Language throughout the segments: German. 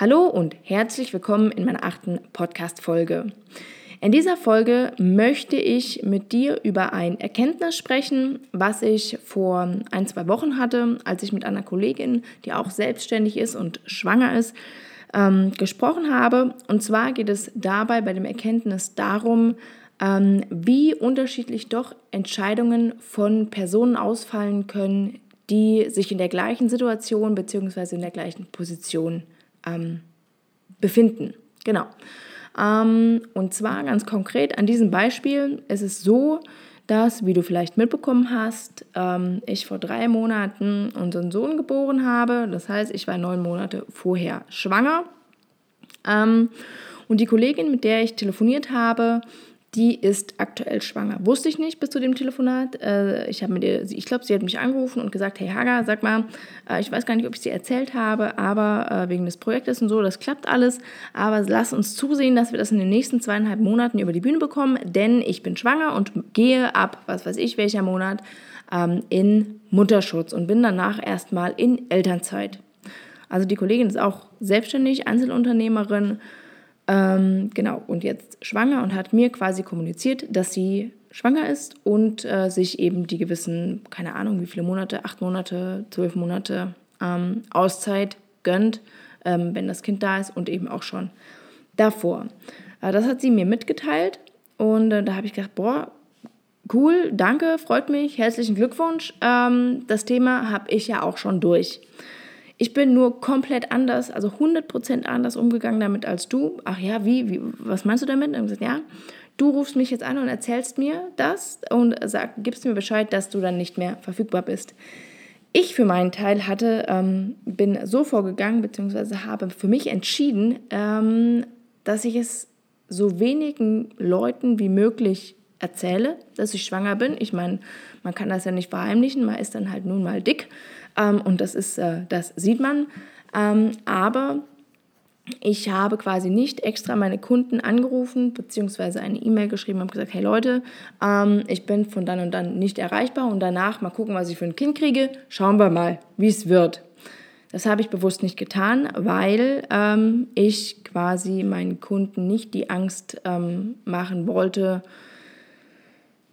Hallo und herzlich willkommen in meiner achten Podcast-Folge. In dieser Folge möchte ich mit dir über ein Erkenntnis sprechen, was ich vor ein, zwei Wochen hatte, als ich mit einer Kollegin, die auch selbstständig ist und schwanger ist, ähm, gesprochen habe. Und zwar geht es dabei bei dem Erkenntnis darum, ähm, wie unterschiedlich doch Entscheidungen von Personen ausfallen können, die sich in der gleichen Situation bzw. in der gleichen Position ähm, befinden. Genau. Ähm, und zwar ganz konkret an diesem Beispiel ist es so, dass, wie du vielleicht mitbekommen hast, ähm, ich vor drei Monaten unseren Sohn geboren habe. Das heißt, ich war neun Monate vorher schwanger. Ähm, und die Kollegin, mit der ich telefoniert habe, die ist aktuell schwanger. Wusste ich nicht bis zu dem Telefonat. Äh, ich habe mit ihr, ich glaube, sie hat mich angerufen und gesagt, hey Haga, sag mal, äh, ich weiß gar nicht, ob ich sie erzählt habe, aber äh, wegen des Projektes und so, das klappt alles. Aber lass uns zusehen, dass wir das in den nächsten zweieinhalb Monaten über die Bühne bekommen, denn ich bin schwanger und gehe ab, was weiß ich, welcher Monat, ähm, in Mutterschutz und bin danach erstmal in Elternzeit. Also die Kollegin ist auch selbstständig, Einzelunternehmerin ähm, genau, und jetzt schwanger und hat mir quasi kommuniziert, dass sie schwanger ist und äh, sich eben die gewissen, keine Ahnung, wie viele Monate, acht Monate, zwölf Monate ähm, Auszeit gönnt, ähm, wenn das Kind da ist und eben auch schon davor. Äh, das hat sie mir mitgeteilt und äh, da habe ich gedacht, boah, cool, danke, freut mich, herzlichen Glückwunsch. Ähm, das Thema habe ich ja auch schon durch. Ich bin nur komplett anders, also 100% anders umgegangen damit als du. Ach ja, wie, wie was meinst du damit? Und gesagt, ja, du rufst mich jetzt an und erzählst mir das und sag, gibst mir Bescheid, dass du dann nicht mehr verfügbar bist. Ich für meinen Teil hatte, ähm, bin so vorgegangen, beziehungsweise habe für mich entschieden, ähm, dass ich es so wenigen Leuten wie möglich erzähle, dass ich schwanger bin. Ich meine, man kann das ja nicht verheimlichen, man ist dann halt nun mal dick. Ähm, und das ist, äh, das sieht man. Ähm, aber ich habe quasi nicht extra meine Kunden angerufen beziehungsweise eine E-Mail geschrieben und gesagt, hey Leute, ähm, ich bin von dann und dann nicht erreichbar und danach mal gucken, was ich für ein Kind kriege. Schauen wir mal, wie es wird. Das habe ich bewusst nicht getan, weil ähm, ich quasi meinen Kunden nicht die Angst ähm, machen wollte,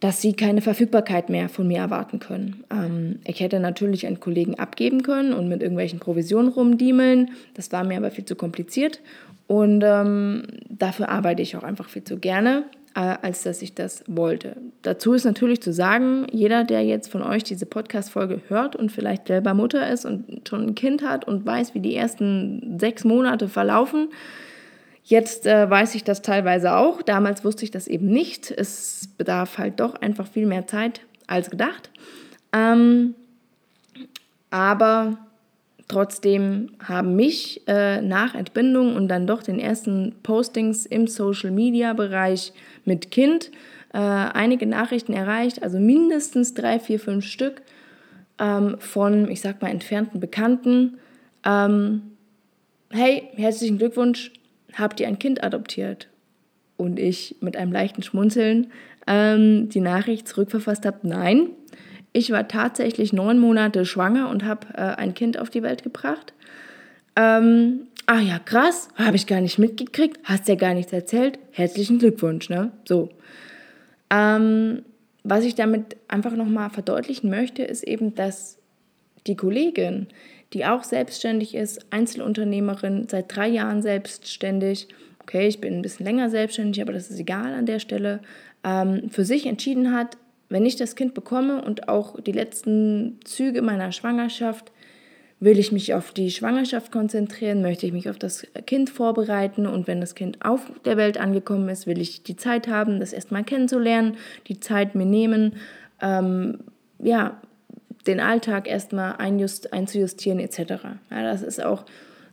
dass sie keine Verfügbarkeit mehr von mir erwarten können. Ähm, ich hätte natürlich einen Kollegen abgeben können und mit irgendwelchen Provisionen rumdiemeln. Das war mir aber viel zu kompliziert und ähm, dafür arbeite ich auch einfach viel zu gerne, äh, als dass ich das wollte. Dazu ist natürlich zu sagen, jeder, der jetzt von euch diese Podcast-Folge hört und vielleicht selber Mutter ist und schon ein Kind hat und weiß, wie die ersten sechs Monate verlaufen, Jetzt äh, weiß ich das teilweise auch. Damals wusste ich das eben nicht. Es bedarf halt doch einfach viel mehr Zeit als gedacht. Ähm, aber trotzdem haben mich äh, nach Entbindung und dann doch den ersten Postings im Social-Media-Bereich mit Kind äh, einige Nachrichten erreicht, also mindestens drei, vier, fünf Stück ähm, von, ich sag mal, entfernten Bekannten. Ähm, hey, herzlichen Glückwunsch, habt ihr ein Kind adoptiert? Und ich mit einem leichten Schmunzeln ähm, die Nachricht zurückverfasst habe, nein, ich war tatsächlich neun Monate schwanger und habe äh, ein Kind auf die Welt gebracht. Ähm, ah ja, krass, habe ich gar nicht mitgekriegt, hast ja gar nichts erzählt. Herzlichen Glückwunsch, ne? So. Ähm, was ich damit einfach nochmal verdeutlichen möchte, ist eben, dass die Kollegin, die auch selbstständig ist, Einzelunternehmerin, seit drei Jahren selbstständig. Okay, ich bin ein bisschen länger selbstständig, aber das ist egal an der Stelle. Ähm, für sich entschieden hat, wenn ich das Kind bekomme und auch die letzten Züge meiner Schwangerschaft, will ich mich auf die Schwangerschaft konzentrieren, möchte ich mich auf das Kind vorbereiten und wenn das Kind auf der Welt angekommen ist, will ich die Zeit haben, das erstmal kennenzulernen, die Zeit mir nehmen, ähm, ja, den Alltag erstmal einzujustieren etc. Ja, das ist auch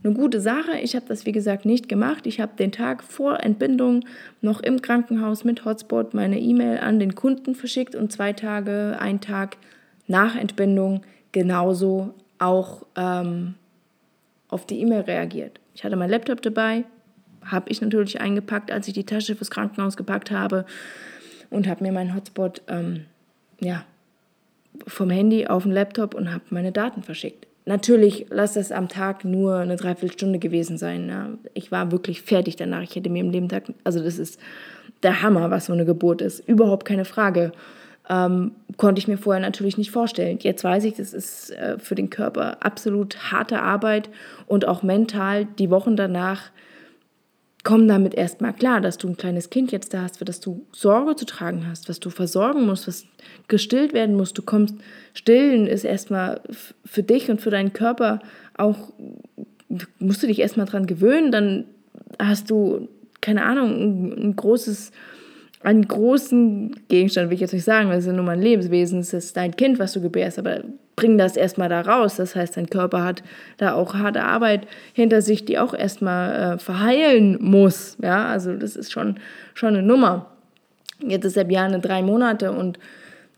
eine gute Sache. Ich habe das, wie gesagt, nicht gemacht. Ich habe den Tag vor Entbindung noch im Krankenhaus mit Hotspot meine E-Mail an den Kunden verschickt und zwei Tage, ein Tag nach Entbindung genauso auch ähm, auf die E-Mail reagiert. Ich hatte mein Laptop dabei, habe ich natürlich eingepackt, als ich die Tasche fürs Krankenhaus gepackt habe und habe mir meinen Hotspot ähm, ja, vom Handy auf den Laptop und habe meine Daten verschickt. natürlich, lass es am Tag nur eine Dreiviertelstunde gewesen sein. Ja. Ich war wirklich fertig danach. Ich hätte mir im Leben Tag, also das ist der Hammer, was so eine Geburt ist. Überhaupt keine Frage. Ähm, konnte ich mir vorher natürlich nicht vorstellen. Jetzt weiß ich, das ist äh, für den Körper absolut harte Arbeit und auch mental die Wochen danach komm damit erstmal klar, dass du ein kleines Kind jetzt da hast, für das du Sorge zu tragen hast, was du versorgen musst, was gestillt werden muss. Du kommst, stillen ist erstmal für dich und für deinen Körper auch, musst du dich erstmal dran gewöhnen, dann hast du, keine Ahnung, ein, ein großes einen großen Gegenstand, will ich jetzt nicht sagen, weil es ist ja nur mein Lebenswesen, es ist dein Kind, was du gebärst, aber bring das erstmal da raus. Das heißt, dein Körper hat da auch harte Arbeit hinter sich, die auch erstmal äh, verheilen muss. Ja, also das ist schon, schon eine Nummer. Jetzt ist der Björn drei Monate und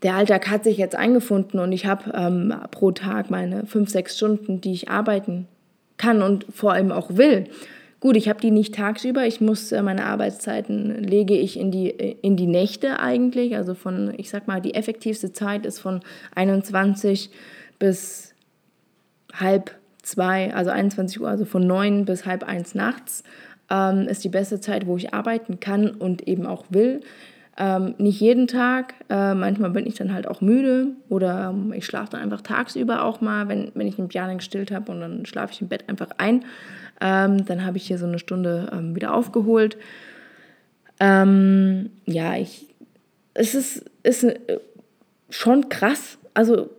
der Alltag hat sich jetzt eingefunden und ich habe ähm, pro Tag meine fünf, sechs Stunden, die ich arbeiten kann und vor allem auch will. Gut, ich habe die nicht tagsüber. Ich muss äh, meine Arbeitszeiten lege ich in die, in die Nächte eigentlich. Also von, ich sag mal, die effektivste Zeit ist von 21 bis halb zwei, also 21 Uhr, also von neun bis halb eins nachts ähm, ist die beste Zeit, wo ich arbeiten kann und eben auch will. Ähm, nicht jeden Tag, äh, manchmal bin ich dann halt auch müde oder ähm, ich schlafe dann einfach tagsüber auch mal, wenn, wenn ich einen Piano gestillt habe und dann schlafe ich im Bett einfach ein. Ähm, dann habe ich hier so eine Stunde ähm, wieder aufgeholt. Ähm, ja, ich, es ist, ist äh, schon krass. Also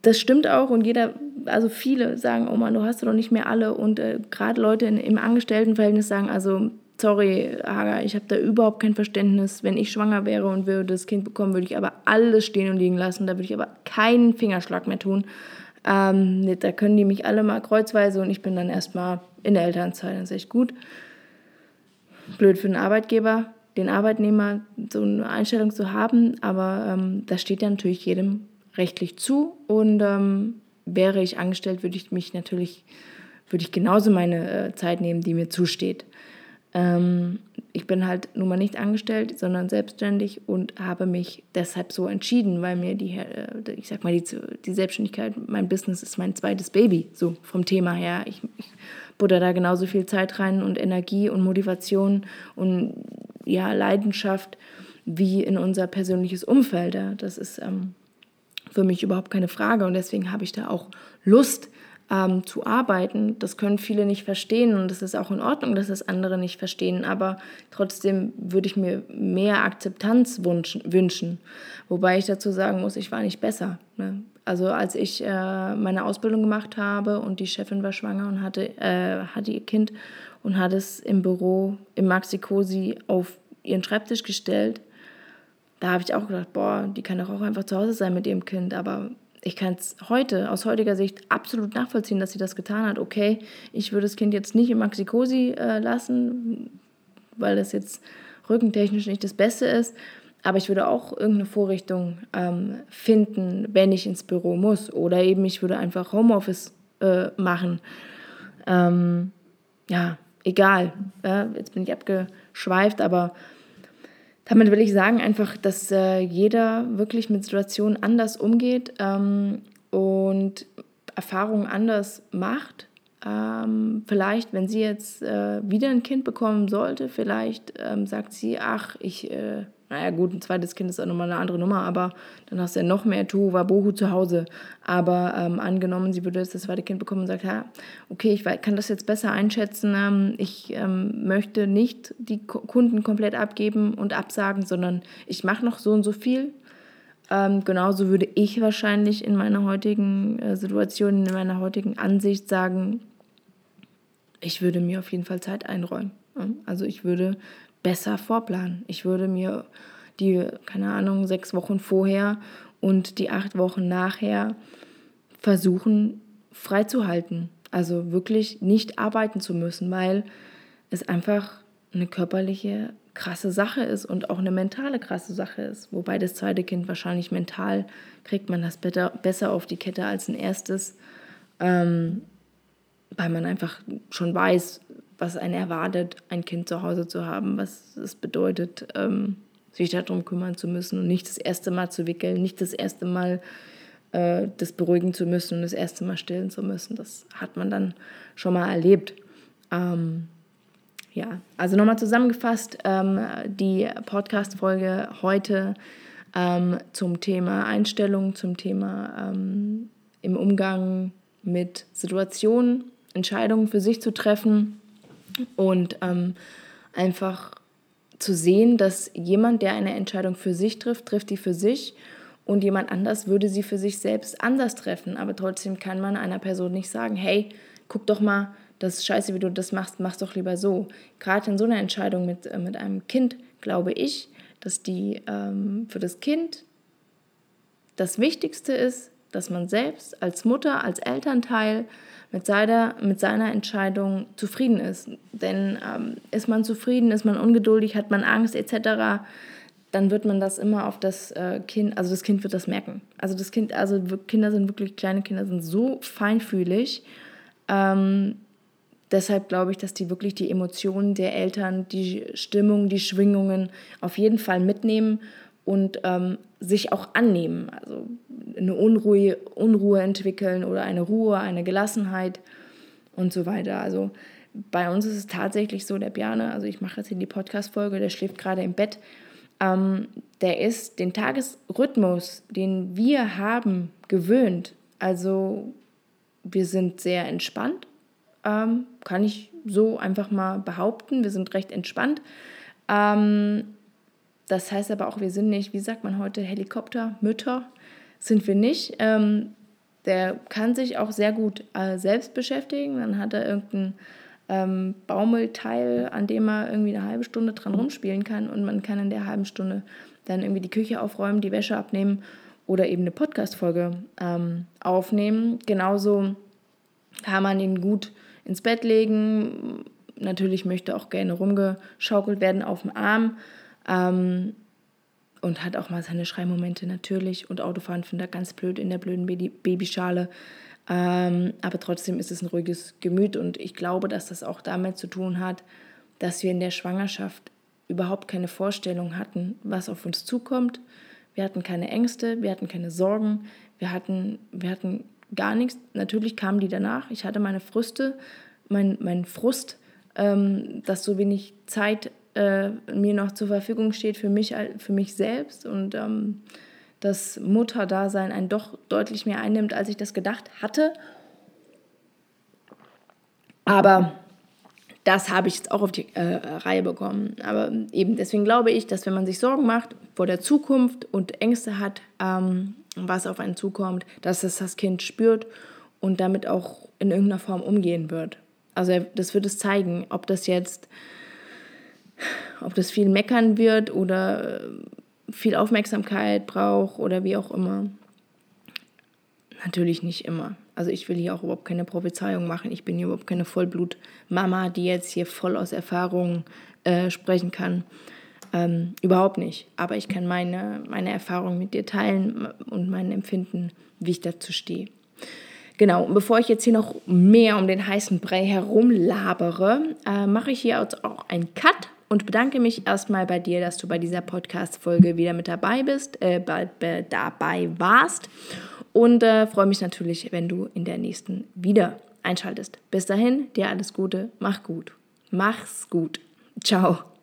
das stimmt auch und jeder, also viele sagen, oh Mann, du hast doch nicht mehr alle und äh, gerade Leute in, im Angestelltenverhältnis sagen, also sorry, Hager, ich habe da überhaupt kein Verständnis. Wenn ich schwanger wäre und würde das Kind bekommen, würde ich aber alles stehen und liegen lassen. Da würde ich aber keinen Fingerschlag mehr tun. Ähm, da können die mich alle mal kreuzweise und ich bin dann erstmal in der Elternzeit. Das ist echt gut. Blöd für den Arbeitgeber, den Arbeitnehmer, so eine Einstellung zu haben, aber ähm, das steht ja natürlich jedem rechtlich zu und ähm, wäre ich angestellt, würde ich mich natürlich, würde ich genauso meine äh, Zeit nehmen, die mir zusteht. Ähm, ich bin halt nun mal nicht angestellt, sondern selbstständig und habe mich deshalb so entschieden, weil mir die, äh, ich sag mal, die, die Selbstständigkeit, mein Business ist mein zweites Baby, so vom Thema her. Ich, ich butter da genauso viel Zeit rein und Energie und Motivation und ja, Leidenschaft wie in unser persönliches Umfeld. Das ist ähm, für mich überhaupt keine Frage und deswegen habe ich da auch Lust, ähm, zu arbeiten. Das können viele nicht verstehen und es ist auch in Ordnung, dass das andere nicht verstehen, aber trotzdem würde ich mir mehr Akzeptanz wünschen. Wobei ich dazu sagen muss, ich war nicht besser. Ne? Also als ich äh, meine Ausbildung gemacht habe und die Chefin war schwanger und hatte, äh, hatte ihr Kind und hat es im Büro im Maxi Cosi auf ihren Schreibtisch gestellt, da habe ich auch gedacht, boah, die kann doch auch einfach zu Hause sein mit ihrem Kind, aber ich kann es heute aus heutiger Sicht absolut nachvollziehen, dass sie das getan hat. Okay, ich würde das Kind jetzt nicht im Maxikosi äh, lassen, weil das jetzt rückentechnisch nicht das Beste ist. Aber ich würde auch irgendeine Vorrichtung ähm, finden, wenn ich ins Büro muss. Oder eben ich würde einfach Homeoffice äh, machen. Ähm, ja, egal. Ja, jetzt bin ich abgeschweift, aber damit will ich sagen einfach, dass äh, jeder wirklich mit Situationen anders umgeht ähm, und Erfahrungen anders macht. Ähm, vielleicht, wenn sie jetzt äh, wieder ein Kind bekommen sollte, vielleicht ähm, sagt sie, ach, ich äh, naja, gut, ein zweites Kind ist auch nochmal eine andere Nummer, aber dann hast du ja noch mehr Tu, Wabohu zu Hause. Aber ähm, angenommen, sie würde jetzt das zweite Kind bekommen und sagt, ja, okay, ich kann das jetzt besser einschätzen. Ähm, ich ähm, möchte nicht die Kunden komplett abgeben und absagen, sondern ich mache noch so und so viel. Ähm, genauso würde ich wahrscheinlich in meiner heutigen äh, Situation, in meiner heutigen Ansicht sagen, ich würde mir auf jeden Fall Zeit einräumen. Also ich würde besser vorplanen. Ich würde mir die, keine Ahnung, sechs Wochen vorher und die acht Wochen nachher versuchen freizuhalten. Also wirklich nicht arbeiten zu müssen, weil es einfach eine körperliche krasse Sache ist und auch eine mentale krasse Sache ist. Wobei das zweite Kind wahrscheinlich mental kriegt man das besser auf die Kette als ein erstes, ähm, weil man einfach schon weiß, was einen erwartet, ein Kind zu Hause zu haben, was es bedeutet, ähm, sich darum kümmern zu müssen und nicht das erste Mal zu wickeln, nicht das erste Mal äh, das beruhigen zu müssen und das erste Mal stillen zu müssen. Das hat man dann schon mal erlebt. Ähm, ja, also nochmal zusammengefasst, ähm, die Podcast-Folge heute ähm, zum Thema Einstellung, zum Thema ähm, im Umgang mit Situationen, Entscheidungen für sich zu treffen und ähm, einfach zu sehen, dass jemand, der eine Entscheidung für sich trifft, trifft die für sich und jemand anders würde sie für sich selbst anders treffen. Aber trotzdem kann man einer Person nicht sagen, hey, guck doch mal, das ist scheiße, wie du das machst, mach's doch lieber so. Gerade in so einer Entscheidung mit, äh, mit einem Kind glaube ich, dass die ähm, für das Kind das Wichtigste ist, dass man selbst als Mutter, als Elternteil mit seiner, mit seiner Entscheidung zufrieden ist. Denn ähm, ist man zufrieden, ist man ungeduldig, hat man Angst etc., dann wird man das immer auf das äh, Kind, also das Kind wird das merken. Also das Kind, also Kinder sind wirklich, kleine Kinder sind so feinfühlig. Ähm, deshalb glaube ich, dass die wirklich die Emotionen der Eltern, die Stimmung, die Schwingungen auf jeden Fall mitnehmen und ähm, sich auch annehmen. Also eine Unruhe, Unruhe entwickeln oder eine Ruhe, eine Gelassenheit und so weiter. Also bei uns ist es tatsächlich so, der Bjane, also ich mache jetzt hier die Podcast-Folge, der schläft gerade im Bett, ähm, der ist den Tagesrhythmus, den wir haben, gewöhnt. Also wir sind sehr entspannt, ähm, kann ich so einfach mal behaupten. Wir sind recht entspannt. Ähm, das heißt aber auch, wir sind nicht, wie sagt man heute, Helikoptermütter sind wir nicht. Ähm, der kann sich auch sehr gut äh, selbst beschäftigen. Dann hat er irgendein ähm, Baumelteil, an dem er irgendwie eine halbe Stunde dran rumspielen kann und man kann in der halben Stunde dann irgendwie die Küche aufräumen, die Wäsche abnehmen oder eben eine Podcast-Folge ähm, aufnehmen. Genauso kann man ihn gut ins Bett legen. Natürlich möchte auch gerne rumgeschaukelt werden auf dem Arm. Ähm, und hat auch mal seine Schreimomente natürlich. Und Autofahren findet er ganz blöd in der blöden Babyschale. Ähm, aber trotzdem ist es ein ruhiges Gemüt. Und ich glaube, dass das auch damit zu tun hat, dass wir in der Schwangerschaft überhaupt keine Vorstellung hatten, was auf uns zukommt. Wir hatten keine Ängste, wir hatten keine Sorgen, wir hatten, wir hatten gar nichts. Natürlich kamen die danach. Ich hatte meine Früste, mein, mein Frust, ähm, dass so wenig Zeit äh, mir noch zur Verfügung steht für mich, für mich selbst und ähm, das Mutterdasein einen doch deutlich mehr einnimmt, als ich das gedacht hatte. Aber das habe ich jetzt auch auf die äh, Reihe bekommen. Aber eben deswegen glaube ich, dass wenn man sich Sorgen macht vor der Zukunft und Ängste hat, ähm, was auf einen zukommt, dass es das Kind spürt und damit auch in irgendeiner Form umgehen wird. Also das wird es zeigen, ob das jetzt ob das viel meckern wird oder äh, viel Aufmerksamkeit braucht oder wie auch immer. Natürlich nicht immer. Also ich will hier auch überhaupt keine Prophezeiung machen. Ich bin hier überhaupt keine Vollblut-Mama, die jetzt hier voll aus Erfahrung äh, sprechen kann. Ähm, überhaupt nicht. Aber ich kann meine, meine Erfahrung mit dir teilen und mein Empfinden, wie ich dazu stehe. Genau, und bevor ich jetzt hier noch mehr um den heißen Brei herumlabere, äh, mache ich hier jetzt auch einen Cut und bedanke mich erstmal bei dir, dass du bei dieser Podcast-Folge wieder mit dabei bist, äh, bei, bei, dabei warst. Und äh, freue mich natürlich, wenn du in der nächsten wieder einschaltest. Bis dahin, dir alles Gute, mach gut. Mach's gut. Ciao.